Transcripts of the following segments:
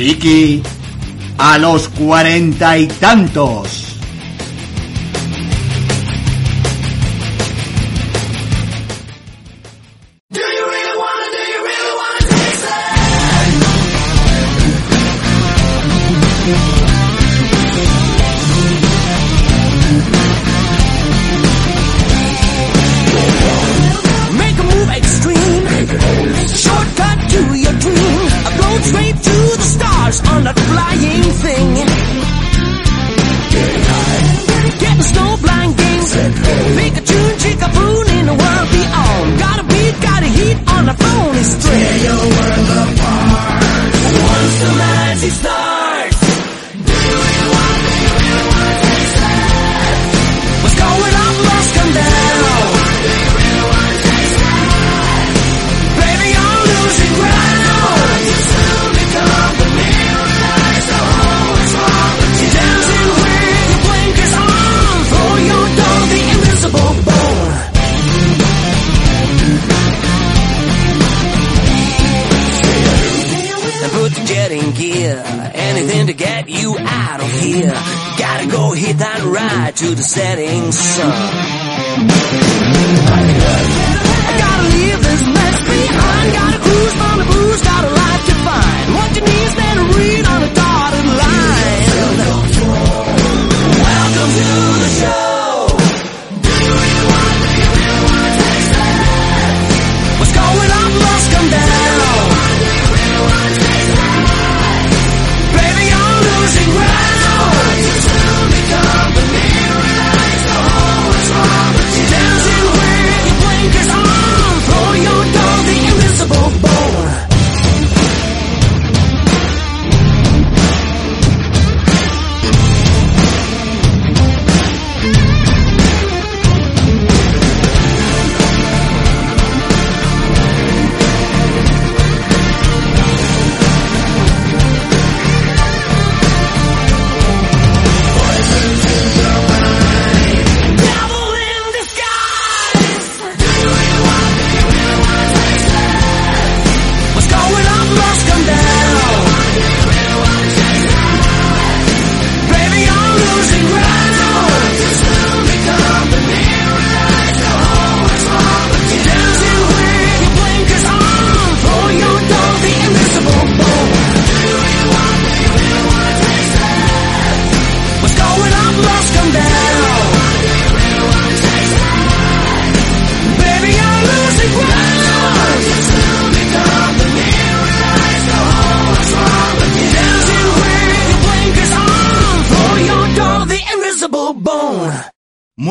Friki, a los cuarenta y tantos. The setting sun.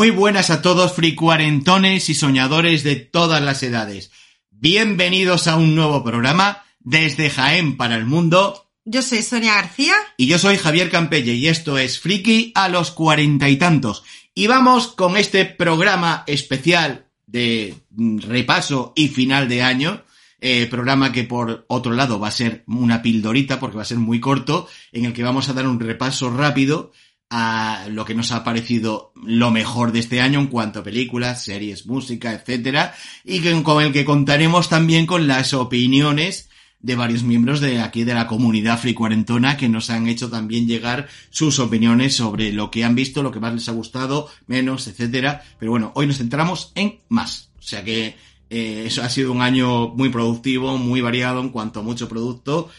Muy buenas a todos, fricuarentones y soñadores de todas las edades. Bienvenidos a un nuevo programa desde Jaén para el mundo. Yo soy Sonia García. Y yo soy Javier Campelle y esto es Friki a los cuarenta y tantos. Y vamos con este programa especial de repaso y final de año. eh, programa que por otro lado va a ser una pildorita porque va a ser muy corto, en el que vamos a dar un repaso rápido a lo que nos ha parecido lo mejor de este año en cuanto a películas, series, música, etcétera, y con el que contaremos también con las opiniones de varios miembros de aquí de la comunidad fricuarentona que nos han hecho también llegar sus opiniones sobre lo que han visto, lo que más les ha gustado, menos, etcétera. Pero bueno, hoy nos centramos en más. O sea que eh, eso ha sido un año muy productivo, muy variado en cuanto a mucho producto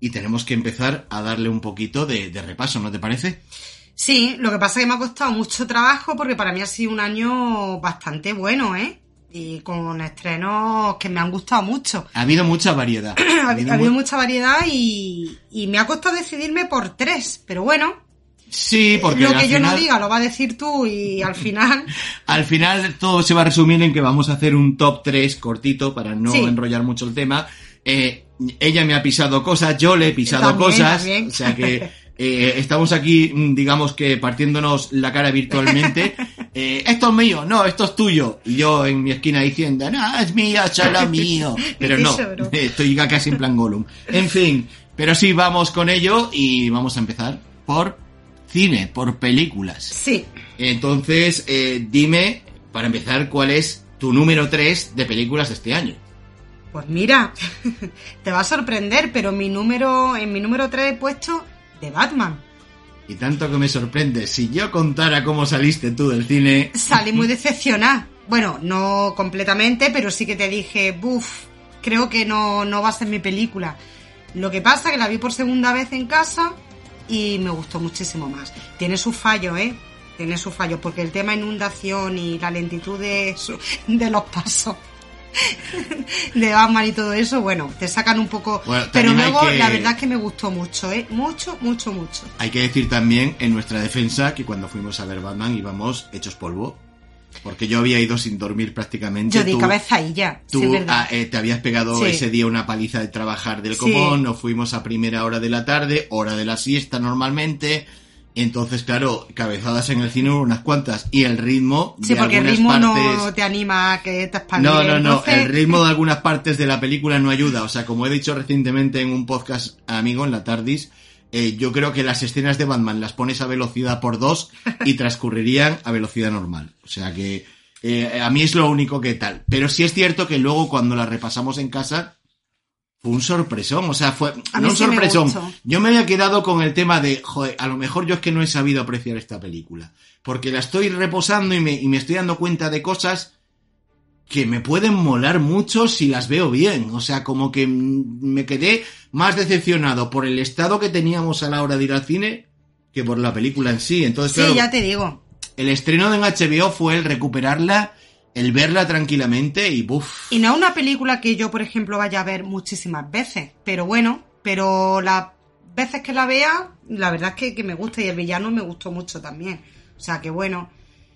y tenemos que empezar a darle un poquito de repaso, ¿no te parece? Sí, lo que pasa es que me ha costado mucho trabajo porque para mí ha sido un año bastante bueno, ¿eh? Y con estrenos que me han gustado mucho. Ha habido mucha variedad. ha habido ha habido mucha variedad y, y me ha costado decidirme por tres, pero bueno, Sí, porque lo al que yo final, no diga lo va a decir tú y al final... al final todo se va a resumir en que vamos a hacer un top 3 cortito para no Sí. enrollar mucho el tema. Eh, ella me ha pisado cosas, yo le he pisado También, cosas, también. o sea que eh, estamos aquí, mm, digamos que partiéndonos la cara virtualmente. Eh, esto es mío, no, esto es tuyo. Y yo en mi esquina diciendo, no, es mío, solo mío. Pero no, estoy casi en plan Gollum. En fin, pero sí, vamos con ello y vamos a empezar por cine, por películas. Sí, Entonces, eh, dime, para empezar, cuál es tu número 3 de películas de este año. pues mira, te va a sorprender, pero mi número, en mi número 3 he puesto de Batman. Y tanto que me sorprende, si yo contara cómo saliste tú del cine... Salí muy decepcionada. Bueno, no completamente, pero sí que te dije, buf, creo que no, no va a ser mi película. Lo que pasa que la vi por segunda vez en casa y me gustó muchísimo más. Tiene sus fallos, ¿eh? Tiene sus fallos, porque el tema inundación y la lentitud de, su- de los pasos de Batman y todo eso, bueno, te sacan un poco... Bueno, pero luego que- la verdad es que me gustó mucho, ¿eh? Mucho, mucho, mucho. Hay que decir también, en nuestra defensa, que cuando fuimos a ver Batman íbamos hechos polvo. Porque yo había ido sin dormir prácticamente. Yo di cabeza y ya, Tú sí, ah, eh, te habías pegado Sí. ese día una paliza de trabajar del Sí. común, nos fuimos a primera hora de la tarde, hora de la siesta normalmente. Entonces, claro, cabezadas en el cine hubo unas cuantas. Y el ritmo Sí, de porque el ritmo partes... no te anima a que te expandes. No, no, no. Entonces, El ritmo de algunas partes de la película no ayuda. O sea, como he dicho recientemente en un podcast amigo en la Tardis, eh, yo creo que las escenas de Batman las pones a velocidad por dos y transcurrirían a velocidad normal. O sea que eh, a mí es lo único que tal. Pero sí es cierto que luego cuando la repasamos en casa fue un sorpresón. O sea, fue A no un sí sorpresón. Yo me había quedado con el tema de, joder, a lo mejor yo es que no he sabido apreciar esta película. Porque la estoy reposando y me, y me estoy dando cuenta de cosas que me pueden molar mucho si las veo bien. O sea, como que me quedé más decepcionado por el estado que teníamos a la hora de ir al cine que por la película en sí. Entonces, Sí, claro, ya te digo. el estreno en HBO fue el recuperarla, el verla tranquilamente y buf. Y no es una película que yo, por ejemplo, vaya a ver muchísimas veces. Pero bueno, pero las veces que la vea, la verdad es que, que me gusta y el villano me gustó mucho también. O sea que bueno.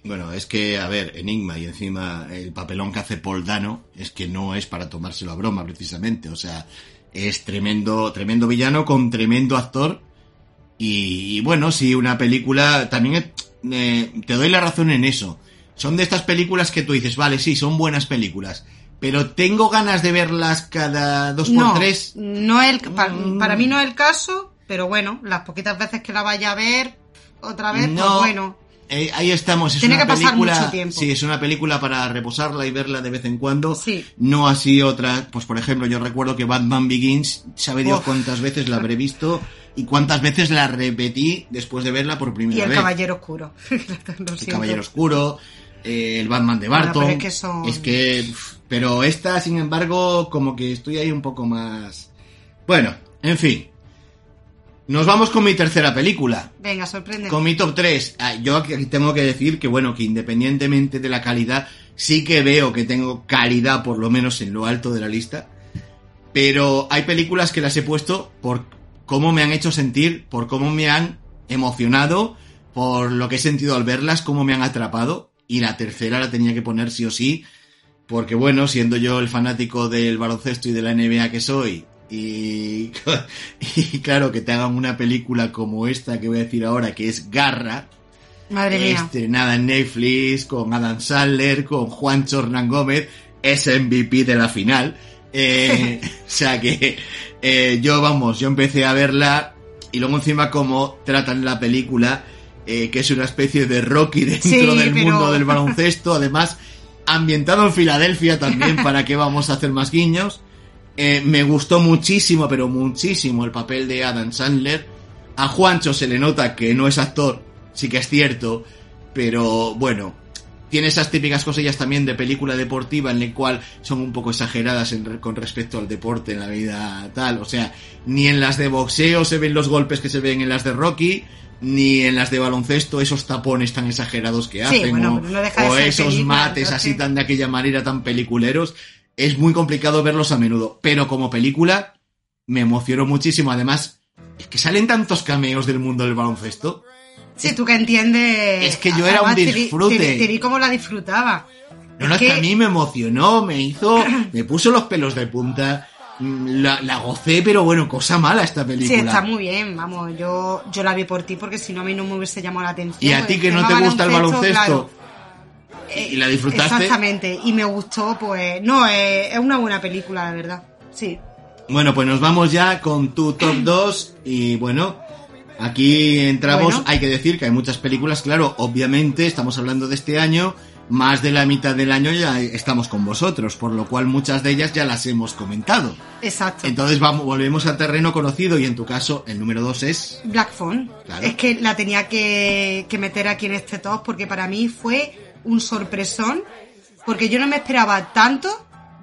Bueno, es que, a ver, Enigma y encima el papelón que hace Paul Dano es que no es para tomárselo a broma, precisamente. O sea, es tremendo, tremendo villano con tremendo actor. Y, y bueno, sí, una película, también eh, te doy la razón en eso. Son de estas películas que tú dices, vale, sí, son buenas películas. Pero tengo ganas de verlas cada dos por No, tres. no el, Mm. para mí no es el caso, pero bueno, las poquitas veces que la vaya a ver otra vez, No. pues bueno. Eh, ahí estamos, es Tiene una que pasar película. mucho tiempo. Sí, es una película para reposarla y verla de vez en cuando. Sí. No así otra. Pues por ejemplo, yo recuerdo que Batman Begins, sabe Dios Uf. cuántas veces la habré visto y cuántas veces la repetí después de verla por primera Y el vez. Caballero Oscuro. El. Caballero Oscuro, eh, el Batman de Bueno, Barton. pero es que son- Es que, pero esta, sin embargo, como que estoy ahí un poco más. Bueno, en fin. Nos vamos con mi tercera película. Venga, sorprende. Con mi top 3, yo aquí tengo que decir que bueno, que independientemente de la calidad, sí que veo que tengo calidad por lo menos en lo alto de la lista. Pero hay películas que las he puesto por cómo me han hecho sentir, por cómo me han emocionado, por lo que he sentido al verlas, cómo me han atrapado. Y la tercera la tenía que poner sí o sí, porque bueno, siendo yo el fanático del baloncesto y de la NBA que soy, y, y claro, que te hagan una película como esta que voy a decir ahora, que es Garra, Madre mía. estrenada en Netflix, con Adam Sandler, con Juan Hernán Gómez, es MVP de la final. Eh, o sea que eh, yo, vamos, yo empecé a verla y luego encima como tratan la película, eh, que es una especie de Rocky dentro Sí, del pero- mundo del baloncesto, además ambientado en Filadelfia también, para que vamos a hacer más guiños. Eh, me gustó muchísimo, pero muchísimo el papel de Adam Sandler. A Juancho se le nota que no es actor, sí que es cierto, pero bueno, tiene esas típicas cosillas también de película deportiva en la cual son un poco exageradas en con respecto al deporte en la vida tal. O sea, ni en las de boxeo se ven los golpes que se ven en las de Rocky, ni en las de baloncesto esos tapones tan exagerados que Sí, hacen, bueno, o, no deja esos película, mates así tan de aquella manera tan peliculeros. Es muy complicado verlos a menudo, pero como película me emocionó muchísimo. Además, es que salen tantos cameos del mundo del baloncesto Sí, tú que entiendes. Es que yo era un te disfrute. Te, vi- te vi cómo la disfrutaba. No, no, es que a mí me emocionó, me hizo, me puso los pelos de punta, mm, la, la gocé, pero bueno, cosa mala esta Sí, película. está muy bien, vamos, yo, yo la vi por ti porque si no a mí no me hubiese llamado la atención. Y a ti que no te gusta el baloncesto, claro, eh, y la disfrutaste. Exactamente, y me gustó, pues, no, eh, es una buena película, la verdad, sí. Bueno, pues nos vamos ya con tu top 2 y bueno, aquí entramos, Bueno. hay que decir que hay muchas películas, claro, obviamente estamos hablando de este año, más de la mitad del año ya estamos con vosotros, por lo cual muchas de ellas ya las hemos comentado. Exacto. Entonces vamos, volvemos a terreno conocido y en tu caso el número 2 es... Black Phone. Claro. Es que la tenía que, que meter aquí en este top porque para mí fue un sorpresón, porque yo no me esperaba tanto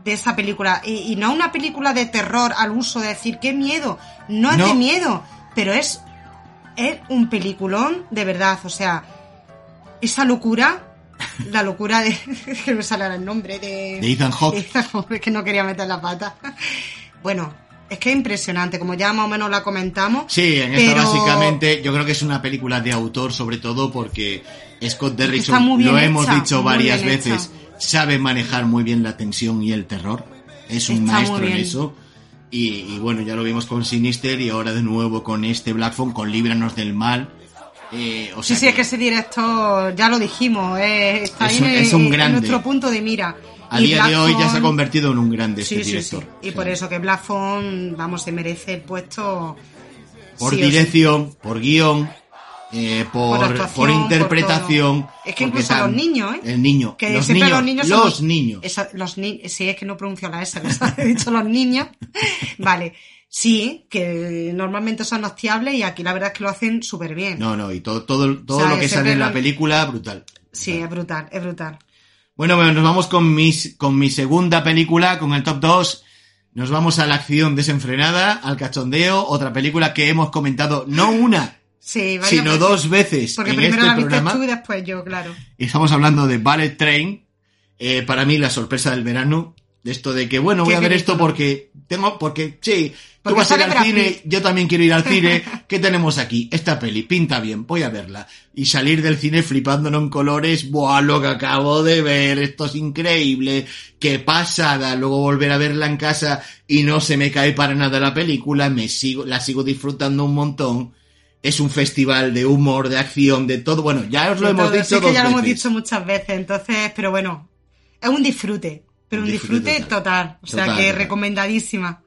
de esa película. Y, y no una película de terror al uso de decir, qué miedo. No es No. de miedo, pero es, es un peliculón de verdad. O sea, esa locura, la locura de... que me sale el nombre de... De Ethan Hawke. Que no quería meter la pata. Bueno, es que es impresionante, como ya más o menos la comentamos. Sí, en esta pero- básicamente yo creo que es una película de autor sobre todo porque Scott Derrickson, lo hemos hecha, dicho varias veces, sabe manejar muy bien la tensión y el terror. Es un Está maestro en eso. Y, y bueno, ya lo vimos con Sinister y ahora de nuevo con este Black Phone, con Líbranos del Mal. Eh, o Sí, sí, es que ese director, ya lo dijimos, eh, está Es un- en, es un en grande. nuestro punto de mira. a Y día de hoy ya se ha convertido en un grande este Sí, director. sí. Y por eso que Black Phone, vamos, se merece el puesto. Por dirección, por guion, eh, por, Por interpretación. por. Es que incluso los niños, ¿eh? El niño. Que los siempre niños. los niños los niños. Esa- los ni- sí, es que no pronuncio la S, les he dicho los niños. Vale. Sí, que normalmente son hostiables y aquí la verdad es que lo hacen súper bien. No, no, y todo, todo, todo O sea, lo que sale en la película, brutal. Sí, es brutal, es brutal. Bueno, bueno, nos vamos con, mis, con mi segunda película, con el top 2. Nos vamos a la acción desenfrenada, al cachondeo, otra película que hemos comentado no una, Sí, sino veces. dos veces Porque en primero este la viste programa. tú y después yo, claro. Estamos hablando de Ballet Train. Eh, para mí, la sorpresa del verano. De esto de que, bueno, voy a ver esto porque tengo, porque sí, tú Porque vas a ir al cine, yo también quiero ir al cine. ¿Qué tenemos aquí? Esta peli, pinta bien, voy a verla. Y salir del cine flipándonos en colores, ¡buah, lo que acabo de ver! Esto es increíble, qué pasada. Luego volver a verla en casa y no se me cae para nada la película, me sigo, la sigo disfrutando un montón. Es un festival de humor, de acción, de todo. Bueno, ya os lo De hemos todo. dicho Sí, es que dos ya lo hemos dicho muchas veces, entonces, pero bueno, es un disfrute, pero Un disfrute disfrute, total. O sea que total. recomendadísima.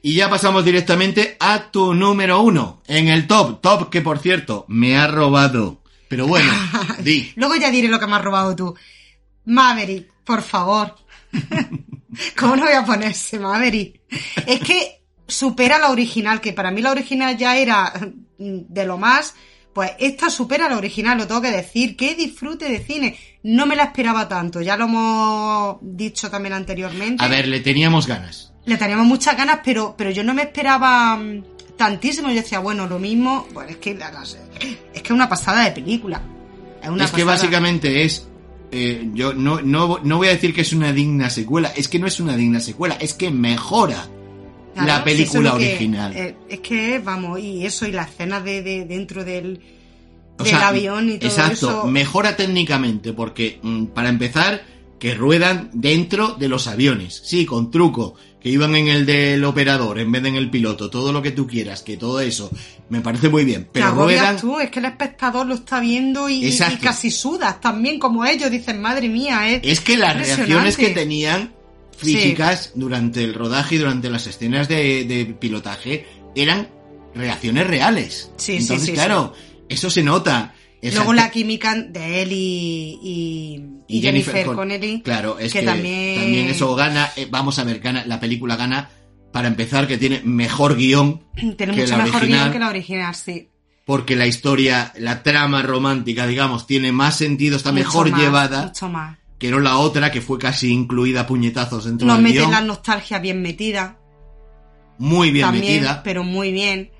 Y ya pasamos directamente a tu número uno. En el top, top que por cierto me ha robado. Pero bueno, di. Luego ya diré lo que me has robado tú. Maverick, por favor. ¿Cómo no voy a ponerse Maverick? Es que supera la original, que para mí la original ya era mm, de lo más. Pues esta supera la original, lo tengo que decir. Qué disfrute de cine. No me la esperaba tanto, ya lo hemos dicho también anteriormente. A ver, le teníamos ganas. Le teníamos muchas ganas, pero, pero yo no me esperaba mm, tantísimo. Yo decía, bueno, lo mismo. Bueno, es que es que es una pasada de película. Es, una es que básicamente es. eh, yo no, no, no voy a decir que es una digna secuela. Es que no es una digna secuela. Es que mejora Claro, la película es que- original. eh, es que, vamos, y eso, y la escena de, de- dentro del, O del sea, avión y todo exacto, eso. mejora técnicamente, porque mm, para empezar, que ruedan dentro de los aviones. Sí, con truco, que iban en el del operador en vez de en el piloto, todo lo que tú quieras, que todo eso, me parece muy bien. Pero ruedan. tú, es que el espectador lo está viendo y, y Exacto. casi sudas también como ellos. Dicen, madre mía, es, Es que las reacciones que tenían Sí. físicas durante el rodaje y durante las escenas de, de pilotaje eran reacciones reales. Sí, sí, Entonces, sí, claro, eso se nota. Luego la química de él y, y, y Jennifer, Connelly. Claro, es que, que también... también- eso gana. eh, vamos a ver, gana, la película gana para empezar que tiene mejor guion Tiene que mucho la mejor original. guion que la original, sí. porque la historia, la trama romántica, digamos, tiene más sentido, está Mucho mejor más, llevada Mucho más. Que no la otra que fue casi incluida a puñetazos dentro Nos del meten guion. la nostalgia bien metida. Muy bien también, metida, pero muy bien.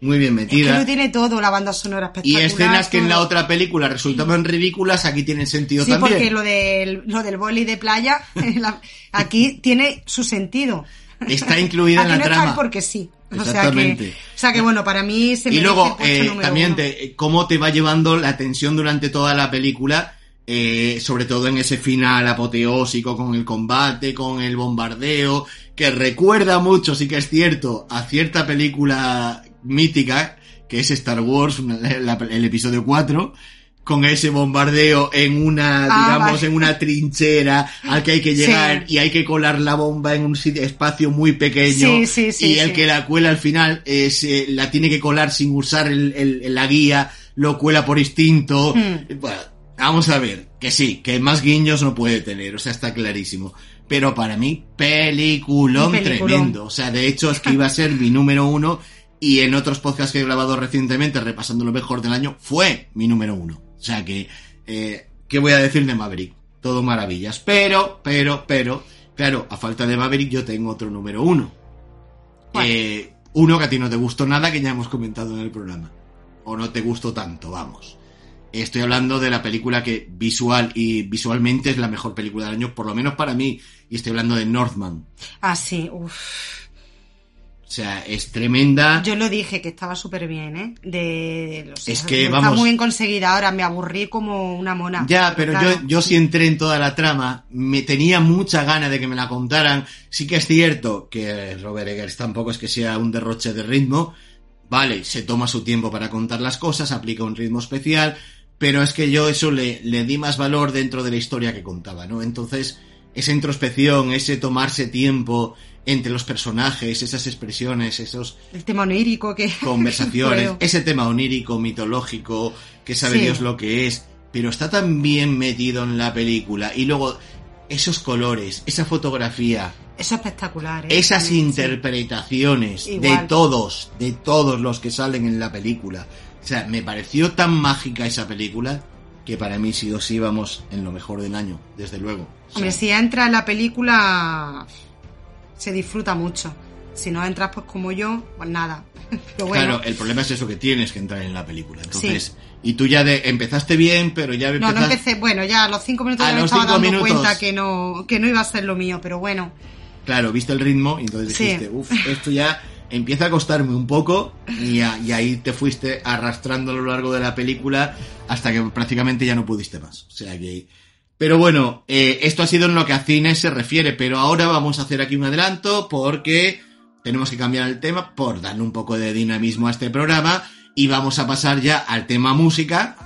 muy bien Es que metida. lo tiene todo, la banda sonora y espectacular. escenas que en la otra película resultaban ridículas, aquí tienen sentido Sí, también. porque lo del, lo del boli de playa, la- aquí tiene su sentido. Está incluida en la no está trama. porque sí. O sea que, Exactamente. o sea que bueno, para mí se y merece luego el eh, también te- eh, cómo te va llevando la tensión durante toda la película eh, sobre todo en ese final apoteósico con el combate con el bombardeo que recuerda mucho sí que es cierto a cierta película mítica que es Star Wars la- el episodio 4 con ese bombardeo en una, Ah, digamos, vale. en una trinchera al que hay que llegar Sí. y hay que colar la bomba en un sitio- espacio muy pequeño Sí, sí, sí, y el que la cuela al final eh, se- la tiene que colar sin usar el, el- la guía, lo cuela por instinto. Hmm. Bueno, vamos a ver, que sí, que más guiños no puede tener, o sea, está clarísimo. Pero para mí, peliculón, tremendo. O sea, de hecho es que iba a ser mi número uno y en otros podcasts que he grabado recientemente, repasando lo mejor del año, fue mi número uno. O sea que, eh, ¿qué voy a decir de Maverick? Todo maravillas. Pero, pero, pero, claro, a falta de Maverick yo tengo otro número uno. Eh, uno que a ti no te gustó nada, que ya hemos comentado en el programa. O no te gustó tanto, vamos. Estoy hablando de la película que visual y visualmente es la mejor película del año, por lo menos para mí. Y estoy hablando de Northman. Ah, sí, uff. O sea, es tremenda. Yo lo dije que estaba súper bien, ¿eh? De, los- Es que, está muy bien conseguida. Ahora me aburrí como una mona. Ya, pero claro. yo, yo sí entré en toda la trama, me tenía mucha gana de que me la contaran. Sí que es cierto que Robert Eggers tampoco es que sea un derroche de ritmo. Vale, se toma su tiempo para contar las cosas, aplica un ritmo especial, pero es que yo eso le, le di más valor dentro de la historia que contaba, ¿no? Entonces, esa introspección, ese tomarse tiempo entre los personajes, esas expresiones, esos El tema onírico que... conversaciones, ese tema onírico, mitológico, que sabe Sí. Dios lo que es, pero está tan bien metido en la película. Y luego, esos colores, esa fotografía, es espectacular, ¿eh? esas sí. interpretaciones de todos, de todos los que salen en la película. O sea, me pareció tan mágica esa película que para mí sí o sí vamos en lo mejor del año, desde luego. O sea, Hombre, si entra en la película, se disfruta mucho. Si no entras, pues como yo, pues nada. Pero bueno, Claro, el problema es eso que tienes que entrar en la película. Entonces, Sí. y tú ya de, empezaste bien, pero ya no, no empezaste... empecé. Bueno, ya a los cinco minutos A ya me estaba dando minutos. cuenta que no, que no iba a ser lo mío, pero bueno. Claro, viste el ritmo y entonces Sí. dijiste, uff, esto ya empieza a costarme un poco y, a- y ahí te fuiste arrastrando a lo largo de la película hasta que prácticamente ya no pudiste más. O sea que... Pero bueno, eh, esto ha sido en lo que a cine se refiere, pero ahora vamos a hacer aquí un adelanto porque tenemos que cambiar el tema por darle un poco de dinamismo a este programa y vamos a pasar ya al tema música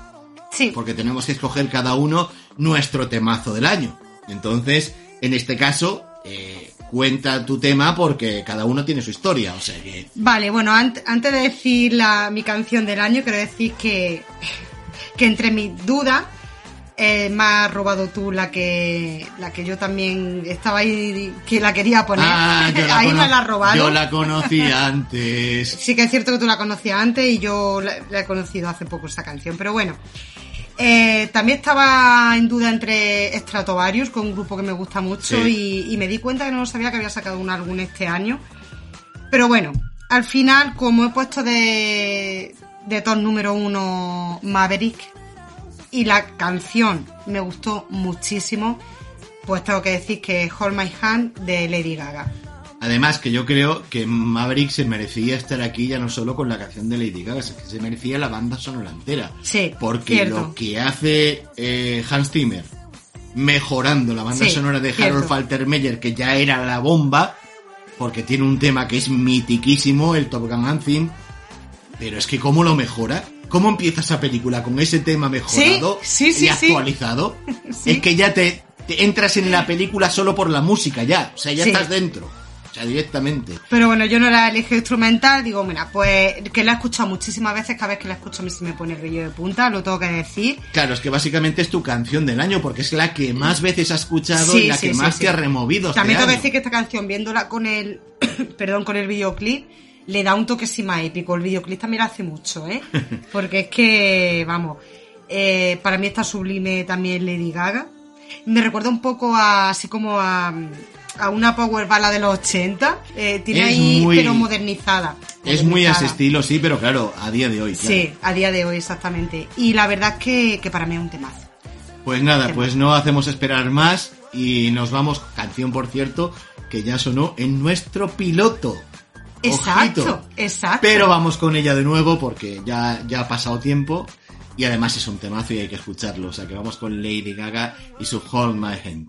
Sí, porque tenemos que escoger cada uno nuestro temazo del año. Entonces, en este caso, eh, cuenta tu tema porque cada uno tiene su historia, o sea que... Vale, bueno, ant- antes de decir la, mi canción del año, quiero decir que, que entre mis dudas eh, me has robado tú la que la que yo también estaba ahí que la quería poner. Ah, yo la, ahí me la has robado. yo la conocí antes. Sí que es cierto que tú la conocías antes y yo la, la he conocido hace poco esta canción, pero bueno. Eh, también estaba en duda entre Stratovarius, con un grupo que me gusta mucho, Sí. y, y me di cuenta que no sabía que había sacado un álbum este año. Pero bueno, al final, como he puesto de, de top número uno Maverick, y la canción me gustó muchísimo, pues tengo que decir que es Hold My Hand de Lady Gaga. Además, que yo creo que Maverick se merecía estar aquí ya no solo con la canción de Lady Gaga, es que se merecía la banda sonora entera. Sí, Porque cierto. lo que hace eh, Hans Zimmer mejorando la banda Sí, sonora de cierto. Harold Faltermeyer, que ya era la bomba, porque tiene un tema que es mitiquísimo, el Top Gun Anthem, pero es que cómo lo mejora, cómo empieza esa película con ese tema mejorado Sí, sí, y actualizado, Sí. es que ya te, te entras en la película solo por la música ya, o sea, ya Sí. estás dentro, sea, directamente. Pero bueno, yo no la elegí instrumental, digo, mira, pues que la he escuchado muchísimas veces, cada vez que la escucho a mí se me pone el vello de punta, lo tengo que decir. Claro, es que básicamente es tu canción del año, porque es la que más veces has escuchado Sí, y la sí, que sí, más te ha removido. este También tengo que decir que esta canción, viéndola con el, perdón, con el videoclip, le da un toque sí más épico. El videoclip también lo hace mucho, ¿eh? Porque es que, vamos, eh, para mí está sublime también Lady Gaga. Me recuerda un poco a, así como a, a una power ballad de los 80. Eh, tiene Es ahí, muy- pero modernizada. Es muy a ese estilo, sí, pero claro, a día de hoy. claro. Sí, a día de hoy exactamente. Y la verdad es que, que para mí es un temazo. Pues nada, pues no hacemos esperar más y nos vamos, canción por cierto, que ya sonó en nuestro piloto. Exacto, Ojito. exacto. Pero vamos con ella de nuevo porque ya, ya ha pasado tiempo y además es un temazo y hay que escucharlo. O sea que vamos con Lady Gaga y su Hold My Hand.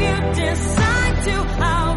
you decide to, I'll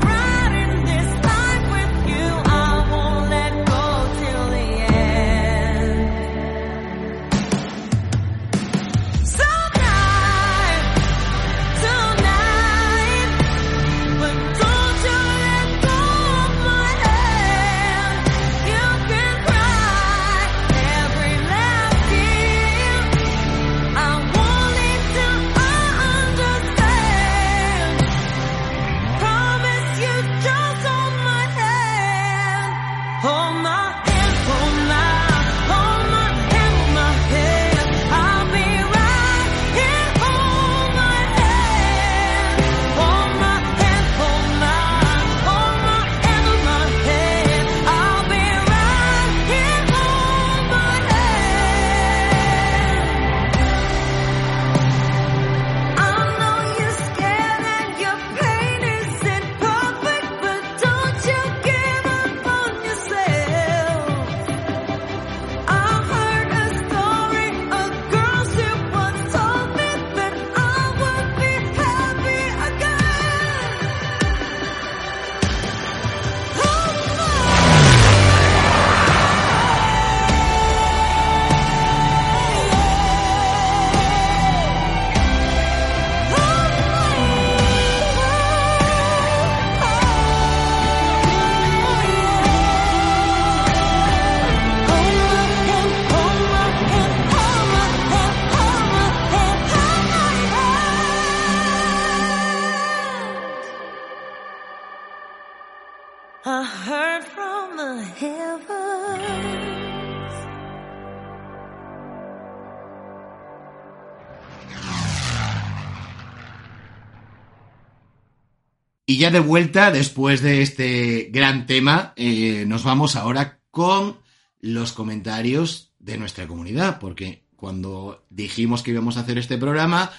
Y ya de vuelta, después de este gran tema, eh, nos vamos ahora con los comentarios de nuestra comunidad, porque cuando dijimos que íbamos a hacer este programa,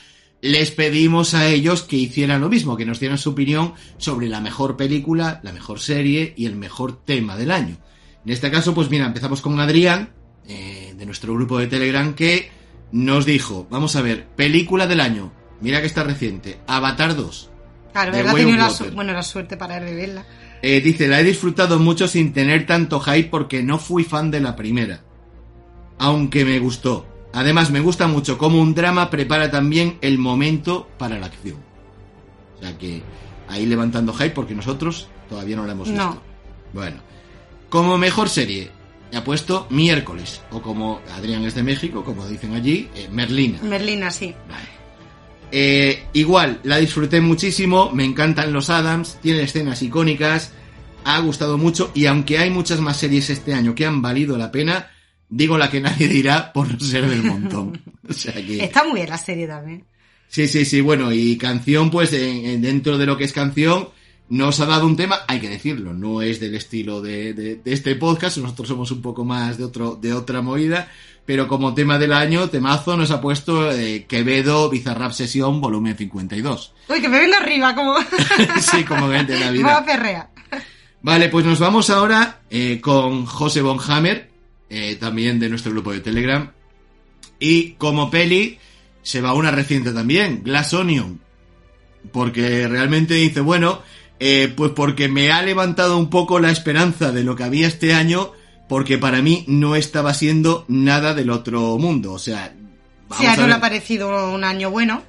les pedimos a ellos que hicieran lo mismo, que nos dieran su opinión sobre la mejor película, la mejor serie y el mejor tema del año. En este caso, pues mira, empezamos con Adrián, eh, de nuestro grupo de Telegram, que nos dijo, vamos a ver, película del año, mira que está reciente, Avatar 2. Claro. Way Tenía of la, su- bueno, la suerte para reverla. Eh, dice, la he disfrutado mucho sin tener tanto hype porque no fui fan de la primera. Aunque me gustó. Además, me gusta mucho cómo un drama prepara también el momento para la acción. O sea que ahí levantando hype porque nosotros todavía no la hemos visto. No. Bueno, como mejor serie, he puesto miércoles. O como Adrián es de México, como dicen allí, eh, Merlina. Merlina, sí. Vale. Eh, igual, la disfruté muchísimo, me encantan los Adams, tiene escenas icónicas, ha gustado mucho y aunque hay muchas más series este año que han valido la pena, digo la que nadie dirá por ser del montón. O sea que... Está muy bien la serie también. Sí, sí, sí, bueno, y canción, pues en- en- dentro de lo que es canción, nos ha dado un tema, hay que decirlo, no es del estilo de, de- de este podcast, nosotros somos un poco más de otro, de otra movida, pero como tema del año, temazo nos ha puesto eh, Quevedo Bizarrap Sesión volumen 52. Uy, que me vengo arriba, como. sí, como gente de la vida. perrea. Vale, pues nos vamos ahora eh, con José Von Hammer, eh, también de nuestro grupo de Telegram. Y como peli, se va una reciente también, Glass Onion. Porque realmente dice, bueno, eh, pues porque me ha levantado un poco la esperanza de lo que había este año, porque para mí no estaba siendo nada del otro mundo. O sea, vamos Sí, a a no le ha parecido un año bueno.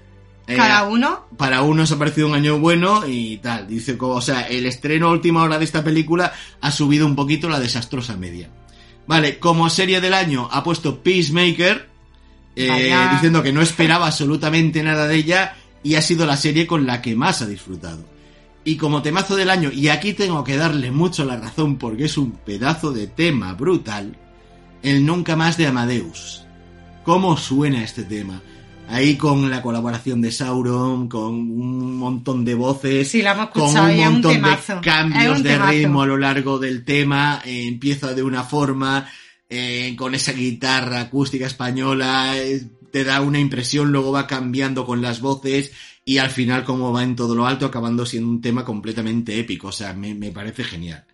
Eh, Cada uno. para unos ha parecido un año bueno y tal. Dice, o sea, el estreno a última hora de esta película ha subido un poquito la desastrosa media. Vale, como serie del año ha puesto Peacemaker, eh, diciendo que no esperaba absolutamente nada de ella y ha sido la serie con la que más ha disfrutado. Y como temazo del año, y aquí tengo que darle mucho la razón porque es un pedazo de tema brutal, el Nunca más de Amadeus. ¿Cómo suena este tema? Ahí con la colaboración de Sauron, con un montón de voces, Sí, la con un montón de cambios de ritmo a lo largo del tema, eh, empieza de una forma, eh, con esa guitarra acústica española, eh, te da una impresión, luego va cambiando con las voces y al final como va en todo lo alto, acabando siendo un tema completamente épico, o sea, me, me parece genial.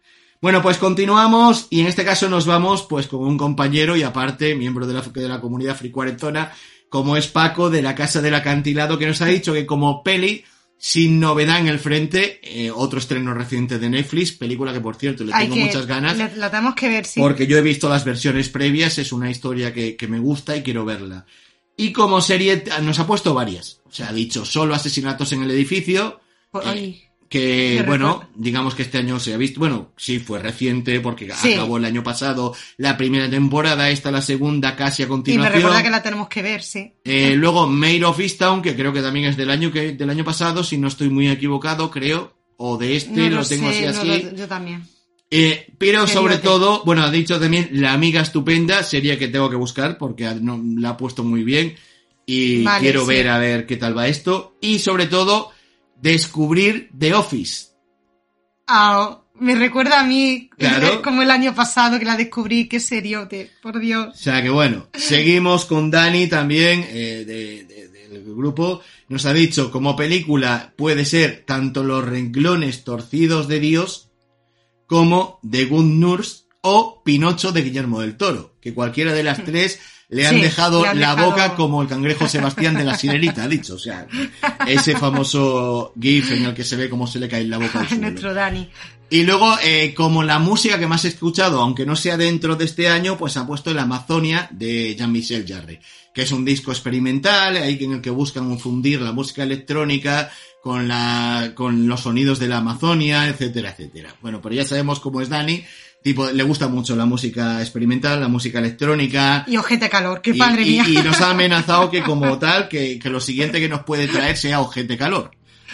Bueno, pues continuamos y en este caso nos vamos pues con un compañero y aparte miembro de la, de la comunidad fricuarentona, como es Paco de la Casa del Acantilado, que nos ha dicho que como peli, sin novedad en el frente, eh, otro estreno reciente de Netflix, película que por cierto le Hay tengo que- muchas ganas, La, la tenemos que ver, sí. porque yo he visto las versiones previas, es una historia que, que me gusta y quiero verla. Y como serie nos ha puesto varias, o sea, ha dicho solo asesinatos en el edificio, Pues, eh, que bueno, recuerdo. digamos que este año se ha visto, bueno, sí fue reciente porque Sí. acabó el año pasado la primera temporada, esta la segunda casi a y me continuación. recuerda que la tenemos que ver, sí. Eh, luego Maid of Easttown, que creo que también es del año que del año pasado, si no estoy muy equivocado, creo, o de este, No lo, tengo sé, así no así. lo- yo también. Eh, pero sobre todo, bueno, ha dicho también La Amiga Estupenda, sería que tengo que buscar porque no- la ha puesto muy bien y Vale, quiero sí. ver a ver qué tal va esto. Y sobre todo, descubrir The Office. Ah, me recuerda a mí Claro. como el año pasado que la descubrí, qué seriote, por Dios. O sea que bueno, seguimos con Dani también eh, de- de- del grupo. Nos ha dicho, como película puede ser tanto Los renglones torcidos de Dios como The Good Nurse o Pinocho de Guillermo del Toro, que cualquiera de las tres le han Sí, dejado le han la dejado- boca como el cangrejo Sebastián de la sirenita, ha dicho. O sea, ese famoso gif en el que se ve cómo se le cae la boca al suelo. Nuestro Dani. Y luego, eh, como la música que más he escuchado, aunque no sea dentro de este año, pues ha puesto el Amazonia de Jean-Michel Jarre, que es un disco experimental, ahí en el que buscan fundir la música electrónica con la, con los sonidos de la Amazonia, etcétera, etcétera. Bueno, pero ya sabemos cómo es Dani, tipo, le gusta mucho la música experimental, la música electrónica, Y ojete calor, qué padre y- mía. y nos ha amenazado que como tal, que, que lo siguiente que nos puede traer sea ojete calor.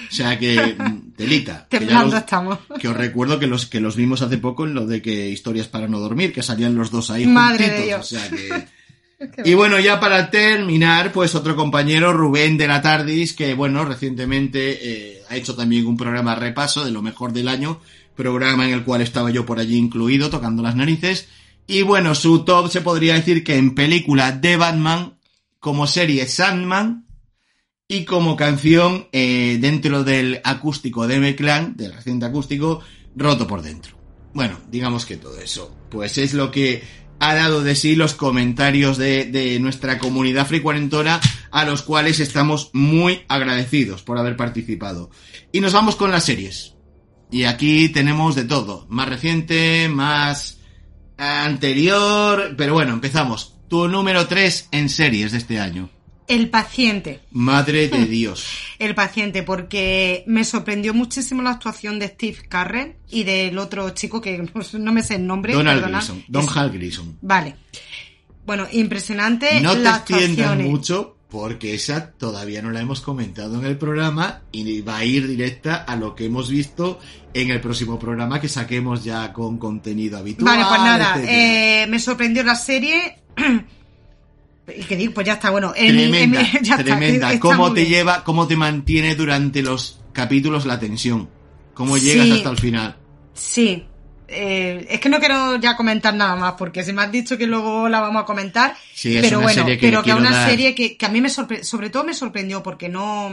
O sea que, mm, telita. que los- estamos. que os recuerdo que los que los vimos hace poco en lo de que historias para no dormir, que salían los dos ahí Madre juntitos, de Dios. o sea que y bueno, ya para terminar, pues otro compañero, Rubén de la Tardis, que bueno, recientemente eh, ha hecho también un programa repaso de lo mejor del año, programa en el cual estaba yo por allí incluido, tocando las narices. Y bueno, su top se podría decir que en película de Batman, como serie Sandman, y como canción eh, dentro del acústico de M-Clan, del reciente acústico, roto por dentro. Bueno, digamos que todo eso. Pues es lo que ha dado de sí los comentarios de, de nuestra comunidad fricuarentona, a los cuales estamos muy agradecidos por haber participado. Y nos vamos con las series. Y aquí tenemos de todo. Más reciente, más anterior. Pero bueno, empezamos. Tu número 3 en series de este año. El paciente. Madre de Dios. El paciente, porque me sorprendió muchísimo la actuación de Steve Carrell y del otro chico que no- no me sé el nombre. Donald perdonad. Grison. Don Hal Grison. Vale. Bueno, impresionante No te las extiendas actuaciones. mucho porque esa todavía no la hemos comentado en el programa y va a ir directa a lo que hemos visto en el próximo programa que saquemos ya con contenido habitual. Vale, pues nada, eh, me sorprendió la serie. y que digo, pues ya está, bueno. en mi- en tremenda, ya tremenda. está ¿Cómo te bien. lleva, cómo te mantiene durante los capítulos la tensión? ¿Cómo llegas Sí. hasta el final? Sí. Eh, es que no quiero ya comentar nada más, porque se me has dicho que luego la vamos a comentar. Sí, es pero una bueno, serie que pero que es una dar- serie que, que a mí me sorprendió, sobre todo me sorprendió porque no.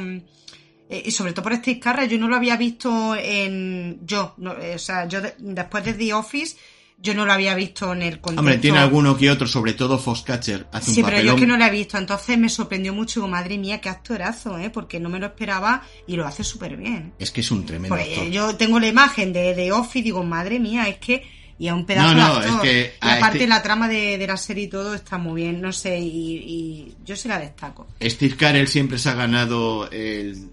eh, y sobre todo por Steve Carell, yo no lo había visto en. Yo, no, eh, o sea, yo de- después de The Office, yo no lo había visto en el contexto. Hombre, tiene alguno que otro, sobre todo Foxcatcher, hace Sí, un pero papelón. yo es que no la he visto, entonces me sorprendió mucho. Digo, madre mía, qué actorazo, ¿eh? Porque no me lo esperaba y lo hace súper bien. Es que es un tremendo Pues actor. yo tengo la imagen de, de Office y digo, madre mía, es que. Y es un pedazo No, no, de actor. es que y a aparte este- la trama de, de la serie y todo está muy bien, no sé, y, y yo sí la destaco. Steve Carell siempre se ha ganado el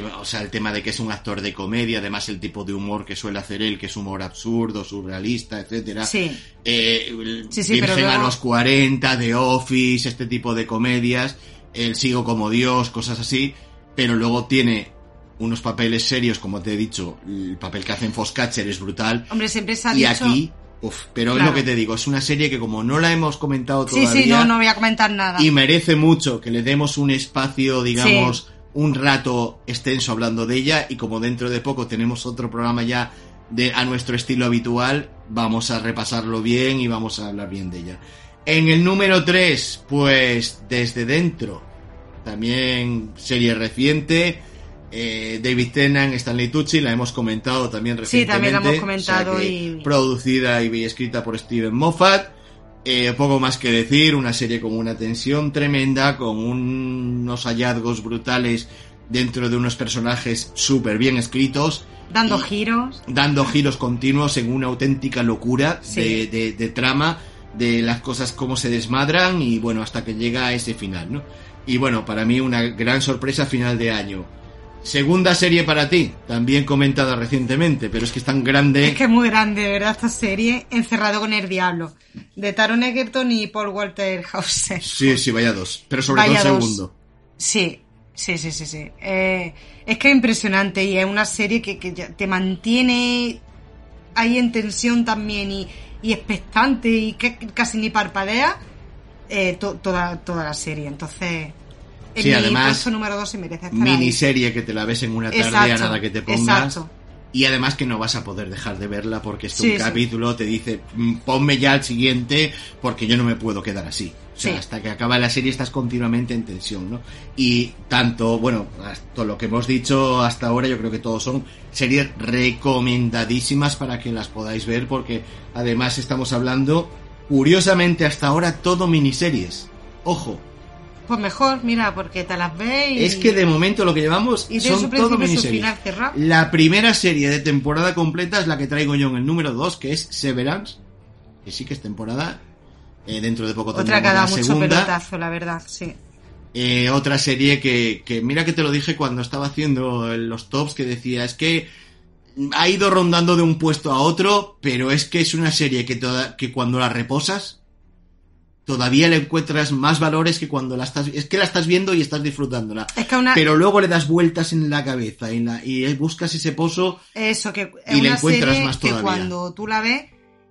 o sea, el tema de que es un actor de comedia, además el tipo de humor que suele hacer él, que es humor absurdo, surrealista, etcétera. Sí. Eh, Sí, sí, a los 40, The Office, este tipo de comedias, El Sigo como Dios, cosas así, pero luego tiene unos papeles serios, como te he dicho, el papel que hace en Foxcatcher es brutal, Hombre, siempre se ha y dicho. aquí, uf, pero es lo que te digo, es una serie que como no la hemos comentado Sí, todavía, sí, no, no voy a comentar nada. y merece mucho que le demos un espacio, digamos, un rato extenso hablando de ella y como dentro de poco tenemos otro programa ya de a nuestro estilo habitual, vamos a repasarlo bien y vamos a hablar bien de ella. En el número 3, pues desde dentro, también serie reciente, eh, David Tennant, Stanley Tucci, la hemos comentado también Sí, recientemente. también la hemos o comentado y- Producida y escrita por Steven Moffat. Eh, poco más que decir, una serie con una tensión tremenda, con unos hallazgos brutales dentro de unos personajes súper bien escritos, Dando giros. dando giros continuos en una auténtica locura Sí. de, de- de trama, de las cosas cómo se desmadran y bueno, hasta que llega a ese final, ¿no? Y bueno, para mí una gran sorpresa final de año. Segunda serie para ti, también comentada recientemente, pero es que es tan grande. Es que es muy grande, de verdad, esta serie. Encerrado con el diablo. De Taron Egerton y Paul Walter Hauser. Sí, sí, vaya dos. Pero sobre Vaya todo dos. segundo. Sí, sí, sí, sí, sí. Eh, es que es impresionante y es una serie que, te mantiene ahí en tensión también y, y expectante y que casi ni parpadea eh, to- toda, toda la serie. Entonces, en Sí, mi además, puesto número dos se merece estar ahí. Miniserie que te la ves en una tarde a nada que te pongas. exacto. Y además que no vas a poder dejar de verla porque es que Sí, un sí. capítulo te dice, "Mm, ponme ya el siguiente porque yo no me puedo quedar así. O sea, Sí. hasta que acaba la serie estás continuamente en tensión, ¿no? Y tanto, bueno, hasta lo que hemos dicho hasta ahora, yo creo que todos son series recomendadísimas para que las podáis ver porque además estamos hablando, curiosamente hasta ahora, todo miniseries. Ojo, Pues mejor, mira, porque te las ves y... es que de momento lo que llevamos Y son todo miniseries. La primera serie de temporada completa es la que traigo yo en el número 2, que es Severance, que sí que es temporada. Eh, dentro de poco Otra que ha dado mucho segunda. pelotazo, la verdad, sí. Eh, otra serie que, que, mira que te lo dije cuando estaba haciendo los tops, que decía, es que ha ido rondando de un puesto a otro, pero es que es una serie que, toda, que cuando la reposas, todavía le encuentras más valores que cuando la estás, es que la estás viendo y estás disfrutándola. Es que una... Pero luego le das vueltas en la cabeza y, la, y buscas ese pozo Eso, que es Y le una encuentras serie más que todavía. cuando tú la ves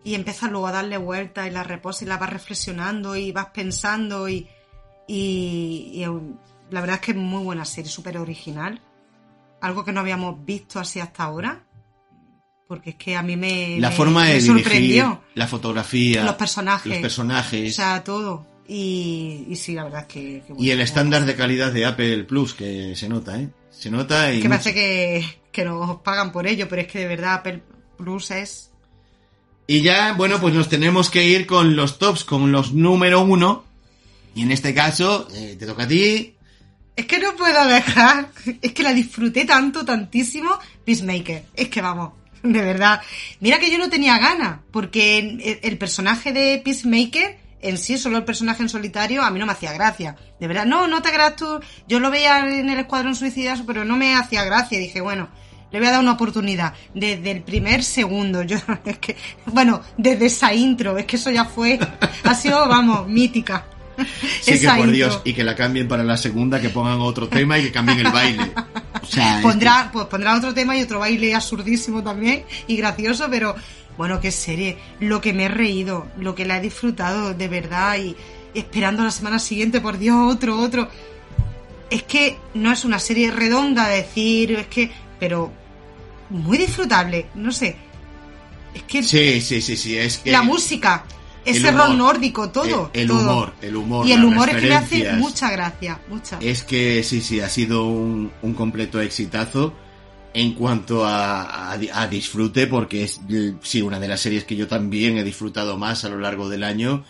y empiezas luego a darle vueltas y la reposas y la vas reflexionando y vas pensando y, y, y, la verdad es que es muy buena serie, súper original. Algo que no habíamos visto así hasta ahora. Porque es que a mí me, la me- forma de me dirigir, sorprendió. la fotografía, Los personajes. los personajes O sea, todo. Y, y sí, la verdad es que... que y bueno, el estándar de calidad de Apple Plus que se nota, ¿eh? Se nota y que mucho. parece que, que nos pagan por ello, pero es que de verdad Apple Plus es... Y ya, bueno, pues nos tenemos que ir con los tops, con los número uno. Y en este caso, eh, te toca a ti. Es que no puedo dejar. Es que la disfruté tanto, tantísimo. Peacemaker. Es que vamos, de verdad. Mira que yo no tenía ganas, porque el, personaje de Peacemaker en sí, solo el personaje en solitario, a mí no me hacía gracia. De verdad, no, no te creas tú. Yo lo veía en el Escuadrón Suicidas, pero no me hacía gracia. Dije, bueno, le voy a dar una oportunidad. Desde el primer segundo, yo, es que, bueno, desde esa intro, es que eso ya fue, ha sido, vamos, mítica. Sí, Esa que por intro. Dios, y que la cambien para la segunda, que pongan otro tema y que cambien el baile. O sea, es Pondrá, pues pondrá otro tema y otro baile absurdísimo también y gracioso, pero bueno, qué serie. Lo que me he reído, lo que la he disfrutado de verdad y esperando la semana siguiente, por Dios, otro, otro. Es que no es una serie redonda decir, es que, pero muy disfrutable, no sé. Es que que- sí, sí, sí, sí, es que... la música, ese humor, rol nórdico, todo. el, el todo. humor, el humor. Y el humor es que me hace mucha gracia, mucha. Es que sí, sí, ha sido un, un completo exitazo en cuanto a, a- a disfrute, porque es sí una de las series que yo también he disfrutado más a lo largo del año.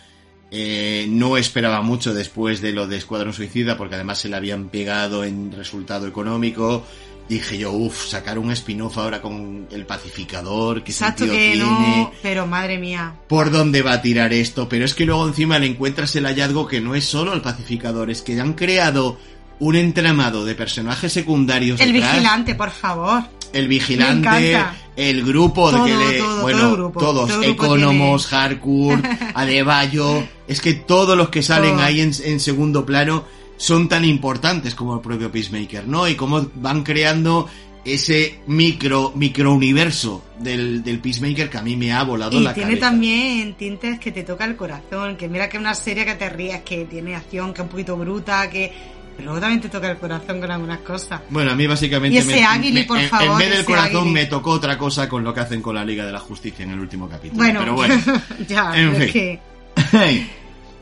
Eh, no esperaba mucho después de lo de Escuadrón Suicida, porque además se le habían pegado en resultado económico. Dije yo, uff, sacar un spin-off ahora con el pacificador, que Exacto sentido que tiene no, pero madre mía. por dónde va a tirar esto, pero es que luego encima le encuentras el hallazgo que no es solo el pacificador, es que han creado un entramado de personajes secundarios. El detrás. vigilante, por favor. El vigilante, el grupo de que le, todo, bueno, todo el grupo, todos, Economos, Harcourt, Adebayo, es que todos los que salen ahí en, en segundo plano son tan importantes como el propio Peacemaker, ¿no? Y cómo van creando ese micro, microuniverso del, del Peacemaker que a mí me ha volado Y la tiene cabeza. también tintes que te toca el corazón, que mira que es una serie que te rías, que tiene acción, que es un poquito bruta, que... Pero luego también te toca el corazón con algunas cosas. Bueno, a mí básicamente Y ese Águili, por en- favor, en vez del corazón me tocó otra cosa con lo que hacen con la Liga de la Justicia en el último capítulo. Bueno, Pero bueno. ya, En fin. que...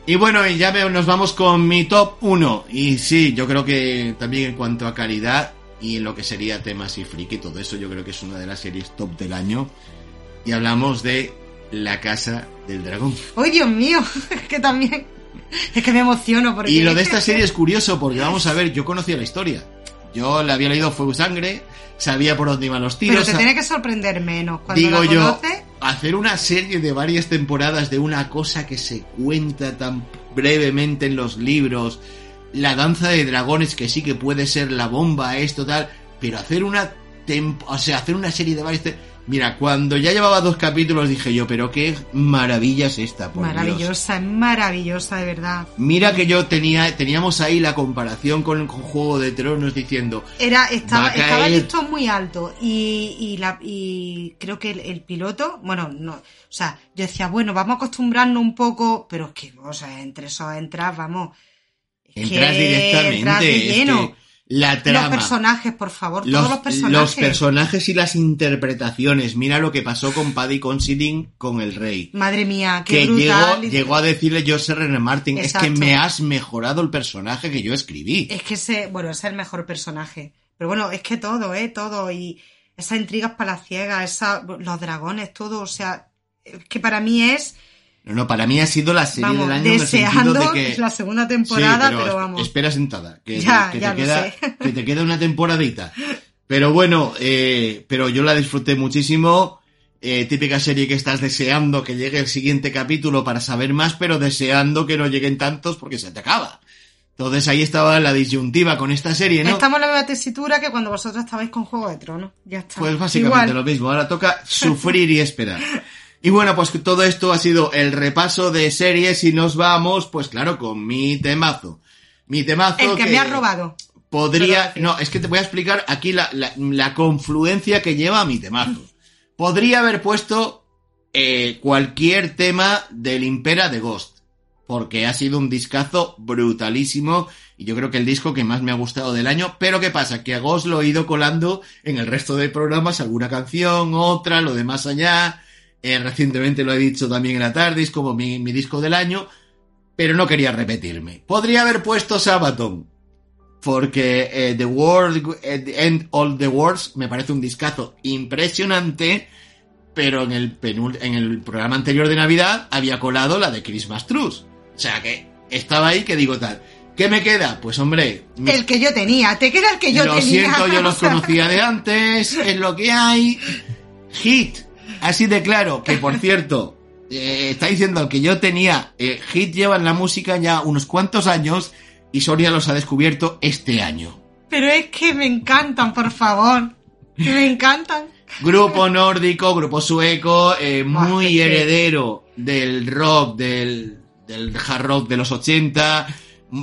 y bueno, y ya nos vamos con mi top 1. Y sí, yo creo que también en cuanto a calidad y en lo que sería temas y friki, todo eso yo creo que es una de las series top del año. Y hablamos de La Casa del Dragón. ¡Ay, Dios mío! Es que también... Es que me emociono porque... Y lo de esta serie es curioso porque vamos a ver, yo conocía la historia. Yo la había leído Fuego Sangre, sabía por dónde iban los tiros. Pero te tiene que sorprender menos cuando Digo la yo, conoces. Hacer una serie de varias temporadas de una cosa que se cuenta tan brevemente en los libros, la danza de dragones que sí que puede ser la bomba, esto tal, pero hacer una o sea, hacer una serie de varias Mira, cuando ya llevaba dos capítulos dije yo, pero qué maravilla es esta, por Dios. Maravillosa, es maravillosa, de verdad. Mira que yo tenía, teníamos ahí la comparación con, con Juego de Tronos diciendo, Era, estaba, estaba listo muy alto y, y, la, y creo que el, el piloto, bueno, no, o sea, yo decía, bueno, vamos a acostumbrarnos un poco, pero es que, o sea, entre esos entras, vamos. es entras que directamente, entras de es lleno. que la trama. Los personajes, por favor, los, todos los personajes. los personajes y las interpretaciones. Mira lo que pasó con Paddy Considine con el rey. Madre mía, qué Que brutal. llegó, llegó a decirle José René Martin, es que me has mejorado el personaje que yo escribí. Es que ese, bueno, ese es el mejor personaje. Pero bueno, es que todo, ¿eh? Todo. Y esas intrigas palaciegas, esa, los dragones, todo. O sea, es que para mí es, No, no, para mí ha sido la serie vamos, del año en el deseando de que... la segunda temporada, Sí, pero, es- vamos. Espera sentada, que, Ya, que ya te queda, sé. que te queda una temporadita. Pero bueno, eh, pero yo la disfruté muchísimo. Eh, típica serie que estás deseando que llegue el siguiente capítulo para saber más, pero deseando que no lleguen tantos porque se te acaba. Entonces ahí estaba la disyuntiva con esta serie, ¿no? Estamos en la misma tesitura que cuando vosotros estabais con Juego de Tronos. Ya está. Pues básicamente Igual. lo mismo, ahora toca sufrir y esperar. Y bueno, pues todo esto ha sido el repaso de series y nos vamos, pues claro, con mi temazo. Mi temazo El que me ha robado. Podría, no, es que te voy a explicar aquí la, la, la confluencia que lleva a mi temazo. Podría haber puesto eh, cualquier tema del Impera de Ghost, porque ha sido un discazo brutalísimo y yo creo que el disco que más me ha gustado del año, pero ¿qué pasa? Que a Ghost lo he ido colando en el resto de programas, alguna canción, otra, lo de más allá, eh, recientemente lo he dicho también en la tarde, es como mi, mi disco del año, pero no quería repetirme. Podría haber puesto Sabaton, porque eh, The World, eh, The End All the Words me parece un discazo impresionante, pero en el, en el programa anterior de Navidad había colado la de Christmas Truce. O sea que estaba ahí que digo tal. ¿Qué me queda? Pues hombre, El que yo tenía. Te queda el que yo lo tenía. siento, yo los conocía de antes, es lo que hay. Hit, así de claro, que por cierto, eh, está diciendo que yo tenía, eh, Hit lleva en la música ya unos cuantos años y Soria los ha descubierto este año. Pero es que me encantan, por favor. Que me encantan. Grupo nórdico, grupo sueco, eh, muy heredero del rock, del, del hard rock de los 80,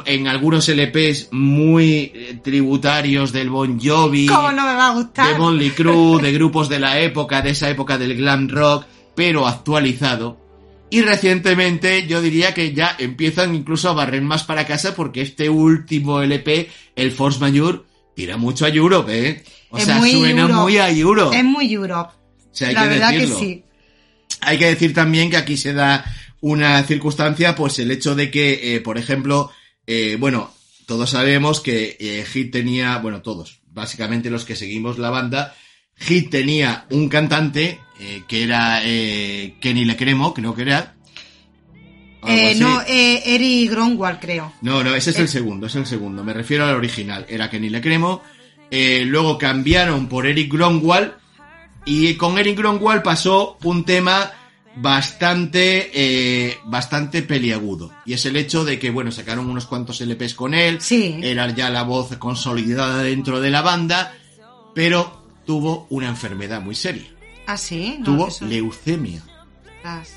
en algunos LPs muy eh, tributarios del Bon Jovi, ¿Cómo no me va a gustar? de Motley Crue, de grupos de la época, de esa época del glam rock, pero actualizado. Y recientemente yo diría que ya empiezan incluso a barrer más para casa porque este último LP, el Force Majeure, tira mucho a Europe, ¿eh? O Es sea, muy suena Europe. muy a Europe. Es muy Europe. O sea, hay la que verdad decirlo. que sí. Hay que decir también que aquí se da una circunstancia, pues el hecho de que, eh, por ejemplo, eh, bueno, todos sabemos que eh, Hit tenía, bueno, todos, básicamente los que seguimos la banda, Hit tenía un cantante eh, que era eh, Kenny Lecremo, creo que era. Eh, no, eh, Eric Gronwald, creo. No, no, ese es el segundo, es el segundo. Me refiero al original. Era Kenny Lecremo. Eh, luego cambiaron por Eric Gronwald. Y con Eric Gronwald pasó un tema bastante, eh, bastante peliagudo. Y es el hecho de que, bueno, sacaron unos cuantos LPs con él. Sí. Era ya la voz consolidada dentro de la banda. Pero tuvo una enfermedad muy seria. Ah, sí. No, Tuvo eso- leucemia Las-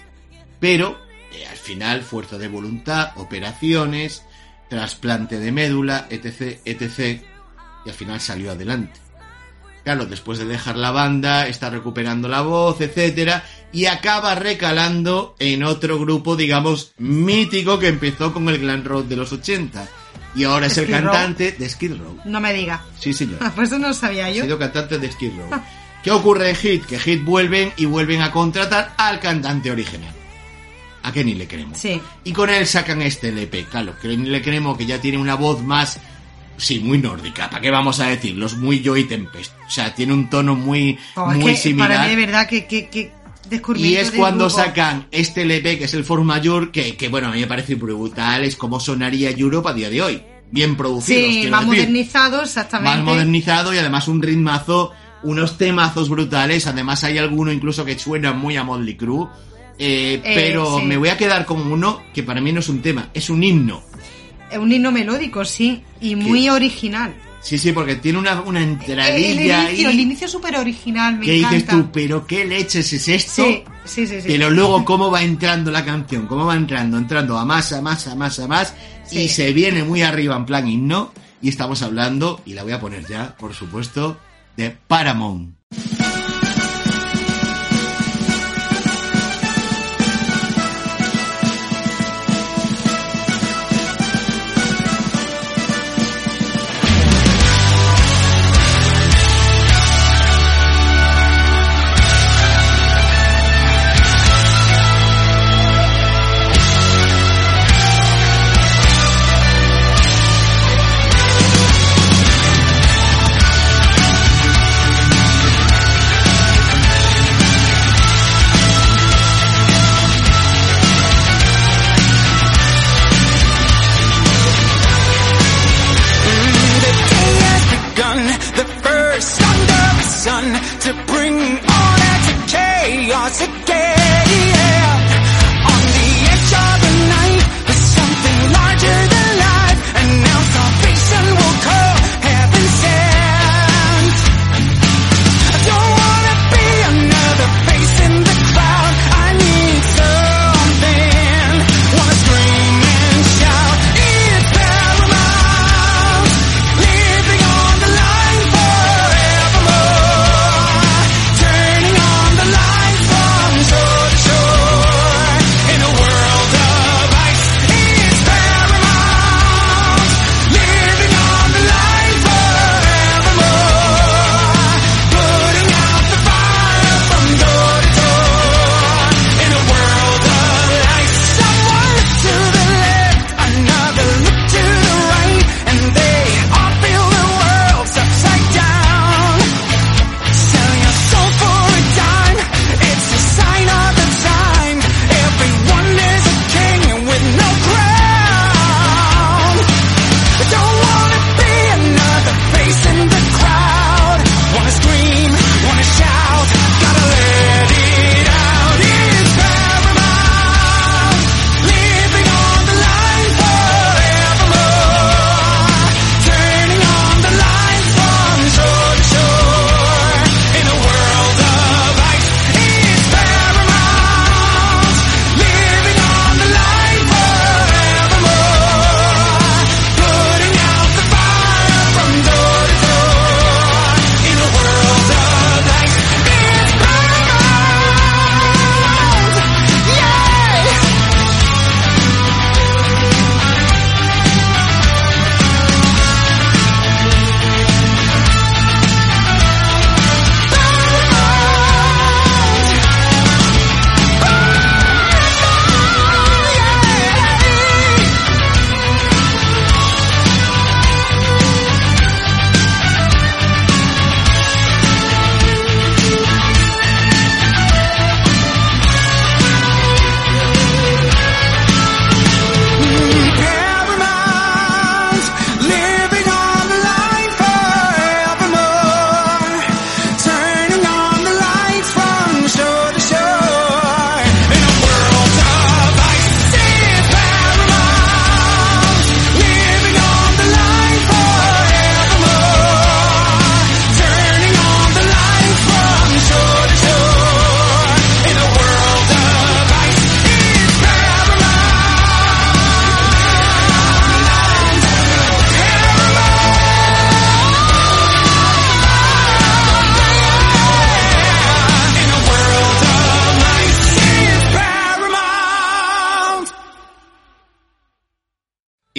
pero eh, al final fuerza de voluntad, operaciones, trasplante de médula, etc, etc, y al final salió adelante. Claro, después de dejar la banda, está recuperando la voz, etcétera, y acaba recalando en otro grupo, digamos, mítico que empezó con el glam rock de los 80. Y ahora es el Skid Row. cantante de Skid Row. No me diga. Sí, señor. Pues eso no lo sabía Ha yo. sido cantante de Skid Row. ¿Qué ocurre en Hit? Que Hit vuelven y vuelven a contratar al cantante original. A Kenny Le Cremo. Sí. Y con él sacan este LP. Claro, Kenny Le Cremo que ya tiene una voz más... Sí, muy nórdica. ¿Para qué vamos a decirlos? Muy Joy Tempest. O sea, tiene un tono muy, Oh, es muy que similar. Para mí, de verdad, que, que, que Y es cuando grupo. sacan este LP, que es el For Mayor, que, que bueno, a mí me parece brutal, es como sonaría Europe a día de hoy. Bien producido. Sí, más modernizado, exactamente. Más modernizado y además un ritmazo, unos temazos brutales. Además hay alguno incluso que suena muy a Motley Crue. Eh, Eh, pero sí. me voy a quedar con uno que para mí no es un tema, es un himno. Un himno melódico, sí. Y muy original. Sí, sí, porque tiene una, una El, entradilla el inicio, ahí el inicio es súper original, me encanta. dices tú, pero qué leches es esto. Sí, sí, sí. sí. Pero luego cómo va entrando la canción, cómo va entrando, entrando a más, a más, a más, a más, Sí. y se viene muy arriba en plan himno, y estamos hablando, y la voy a poner ya, por supuesto, de Paramount.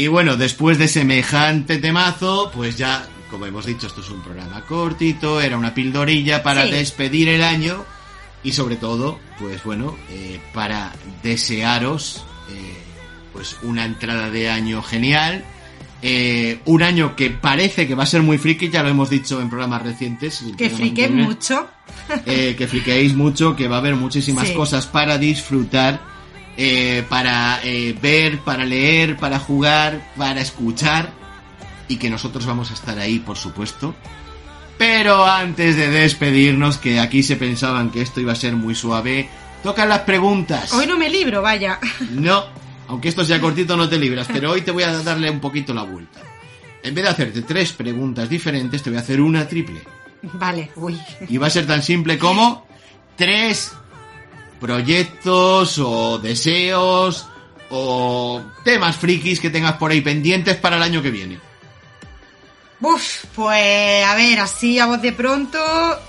Y bueno, después de semejante temazo, pues ya, como hemos dicho, esto es un programa cortito, era una pildorilla para Sí. despedir el año y sobre todo, pues bueno, eh, para desearos eh, pues una entrada de año genial. eh, un año que parece que va a ser muy friki, ya lo hemos dicho en programas recientes. Que programa friqué anterior mucho. eh, que friqueéis mucho, que va a haber muchísimas Sí. cosas para disfrutar, eh, para eh, ver, para leer, para jugar, para escuchar y que nosotros vamos a estar ahí, por supuesto. Pero antes de despedirnos, que aquí se pensaban que esto iba a ser muy suave, tocan las preguntas. Hoy no me libro, vaya. No, aunque esto sea cortito no te libras, pero hoy te voy a darle un poquito la vuelta. En vez de hacerte tres preguntas diferentes, te voy a hacer una triple. Vale, uy. Y va a ser tan simple como tres proyectos o deseos o temas frikis que tengas por ahí pendientes para el año que viene. Uf, pues a ver, así a voz de pronto,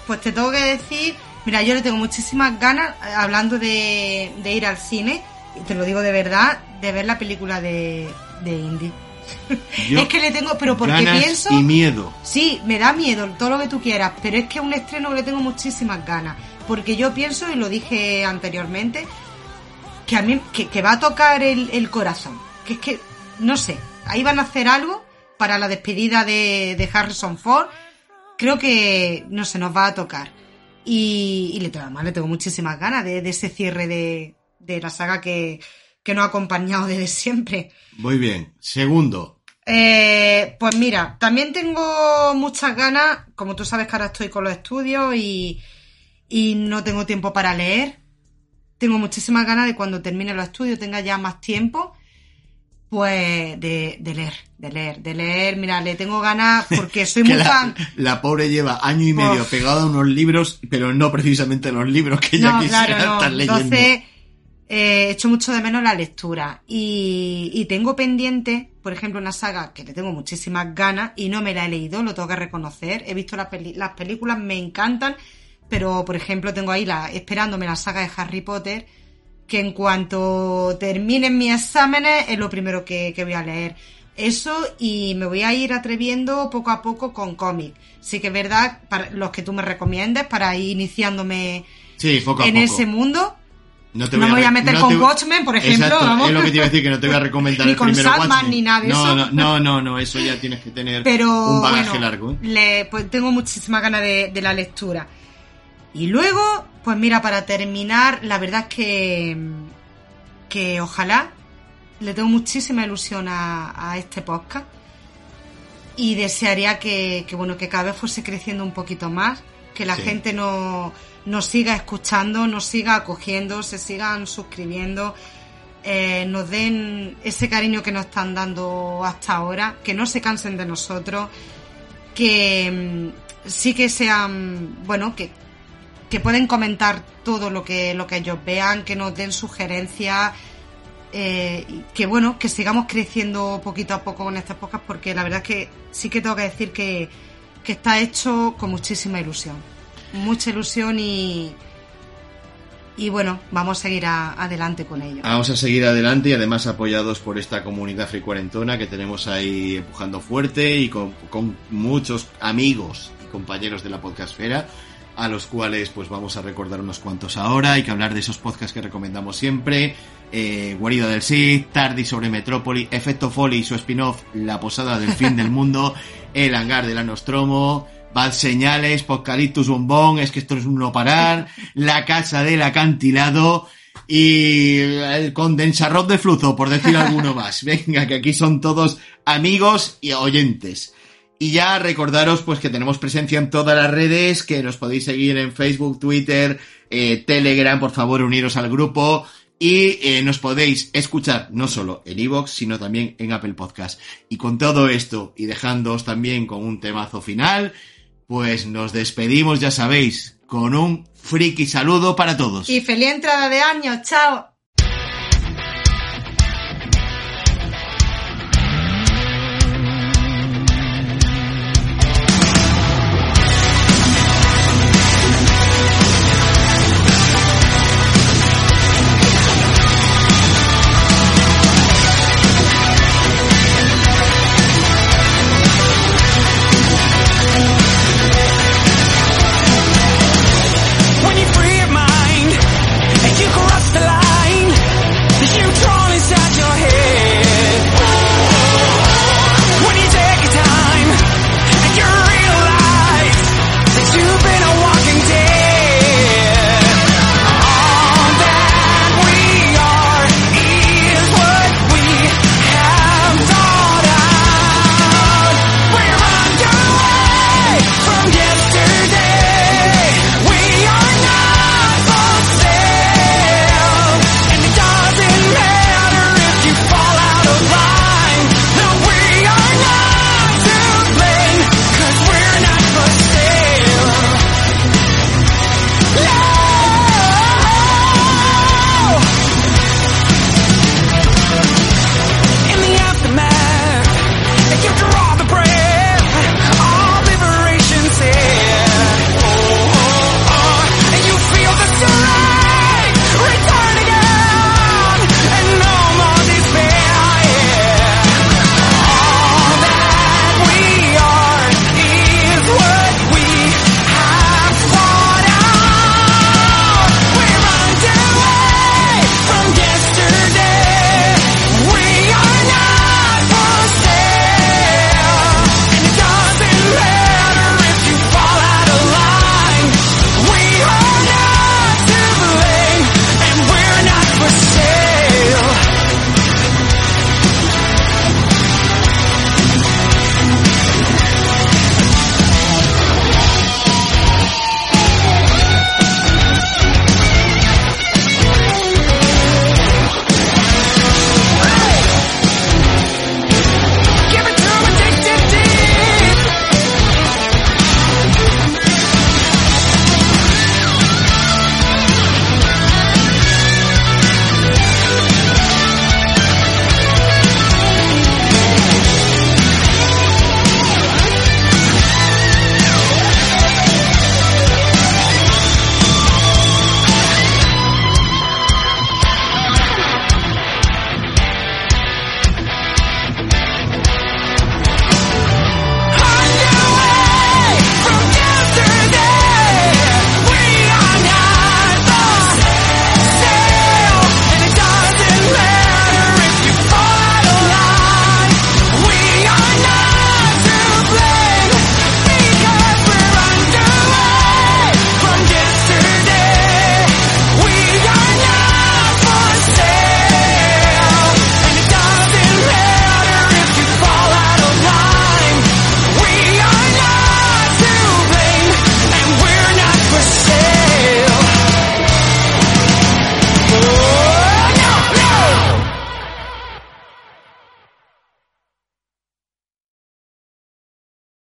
pues te tengo que decir, mira, yo le tengo muchísimas ganas, eh, hablando de, de ir al cine, y te lo digo de verdad, de ver la película de, de Indie. Yo, es que le tengo, pero porque ganas pienso... y miedo. Sí, me da miedo, todo lo que tú quieras, pero es que es un estreno que le tengo muchísimas ganas. Porque yo pienso, y lo dije anteriormente, que a mí que, que va a tocar el, el corazón. Que es que, no sé, ahí van a hacer algo para la despedida de, de Harrison Ford. Creo que, no sé, nos va a tocar. Y, y le, tengo, además le tengo muchísimas ganas de, de ese cierre de, de la saga que, que nos ha acompañado desde siempre. Muy bien. Segundo, Eh, pues mira, también tengo muchas ganas, como tú sabes que ahora estoy con los estudios y, y no tengo tiempo para leer. Tengo muchísimas ganas de cuando termine los estudios, tenga ya más tiempo, pues de, de leer, de leer, de leer. Mira, le tengo ganas porque soy muy la, fan. la pobre lleva año y medio Uf. pegado a unos libros, pero no precisamente los libros que ella No, quisiera claro, no. estar leyendo. Entonces, eh, echo mucho de menos la lectura. Y, y tengo pendiente, por ejemplo, una saga que le tengo muchísimas ganas y no me la he leído, lo tengo que reconocer. He visto las, las películas, me encantan, pero por ejemplo, tengo ahí la, esperándome la saga de Harry Potter, que en cuanto terminen mis exámenes es lo primero que, que voy a leer. Eso y me voy a ir atreviendo poco a poco con cómics. Sí que es verdad, para los que tú me recomiendes, para ir iniciándome Sí, poco a en poco. ese mundo. No, No me voy a meter no con te- Watchmen, por ejemplo, Exacto, vamos. es lo que te iba a decir, que no te voy a recomendar Ni el con Sandman, Watchmen. ni nada de no, eso. No, no, no, no, eso ya tienes que tener Pero un bagaje bueno, largo. ¿eh? le- pues tengo muchísimas ganas de, de la lectura. Y luego, pues mira, para terminar, la verdad es que, que ojalá le tengo muchísima ilusión a, a este podcast y desearía que, que, bueno que cada vez fuese creciendo un poquito más, que la Sí. gente no- nos siga escuchando, nos siga acogiendo, se sigan suscribiendo, eh, nos den ese cariño que nos están dando hasta ahora, que no se cansen de nosotros, que mm, sí que sean, bueno, que, que pueden comentar todo lo que, lo que ellos vean, que nos den sugerencias, eh, que bueno, que sigamos creciendo poquito a poco con estas podcast, porque la verdad es que sí que tengo que decir que, que está hecho con muchísima ilusión. Mucha ilusión y, y bueno, vamos a seguir adelante con ello. Vamos a seguir adelante y además apoyados por esta comunidad fricuarentona que tenemos ahí empujando fuerte y con, con muchos amigos y compañeros de la podcastfera a los cuales pues vamos a recordar unos cuantos ahora. Hay que hablar de esos podcasts que recomendamos siempre. Eh, Guarida del Sith, Tardi sobre Metrópoli, Efecto Foley y su spin-off La Posada del Fin del Mundo, El Hangar de la Nostromo, Bad Señales, Podcaliptus Bombón, es que esto es un no parar, La Casa del Acantilado y el condensarrot de flujo, por decir alguno más. Venga, que aquí son todos amigos y oyentes. Y ya recordaros pues que tenemos presencia en todas las redes, que nos podéis seguir en Facebook, Twitter, eh, Telegram, por favor uniros al grupo y eh, nos podéis escuchar no solo en iVoox, sino también en Apple Podcast. Y con todo esto y dejándoos también con un temazo final, pues nos despedimos, ya sabéis, con un friki saludo para todos. Y feliz entrada de año, chao.